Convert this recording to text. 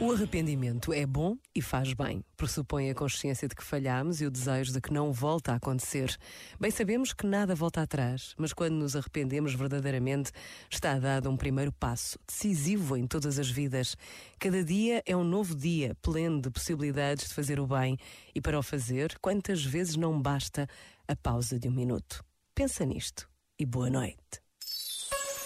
O arrependimento é bom e faz bem. Pressupõe a consciência de que falhamos e o desejo de que não volta a acontecer. Bem sabemos que nada volta atrás, mas quando nos arrependemos verdadeiramente, está dado um primeiro passo, decisivo em todas as vidas. Cada dia é um novo dia, pleno de possibilidades de fazer o bem. E para o fazer, quantas vezes não basta a pausa de um minuto? Pensa nisto e boa noite.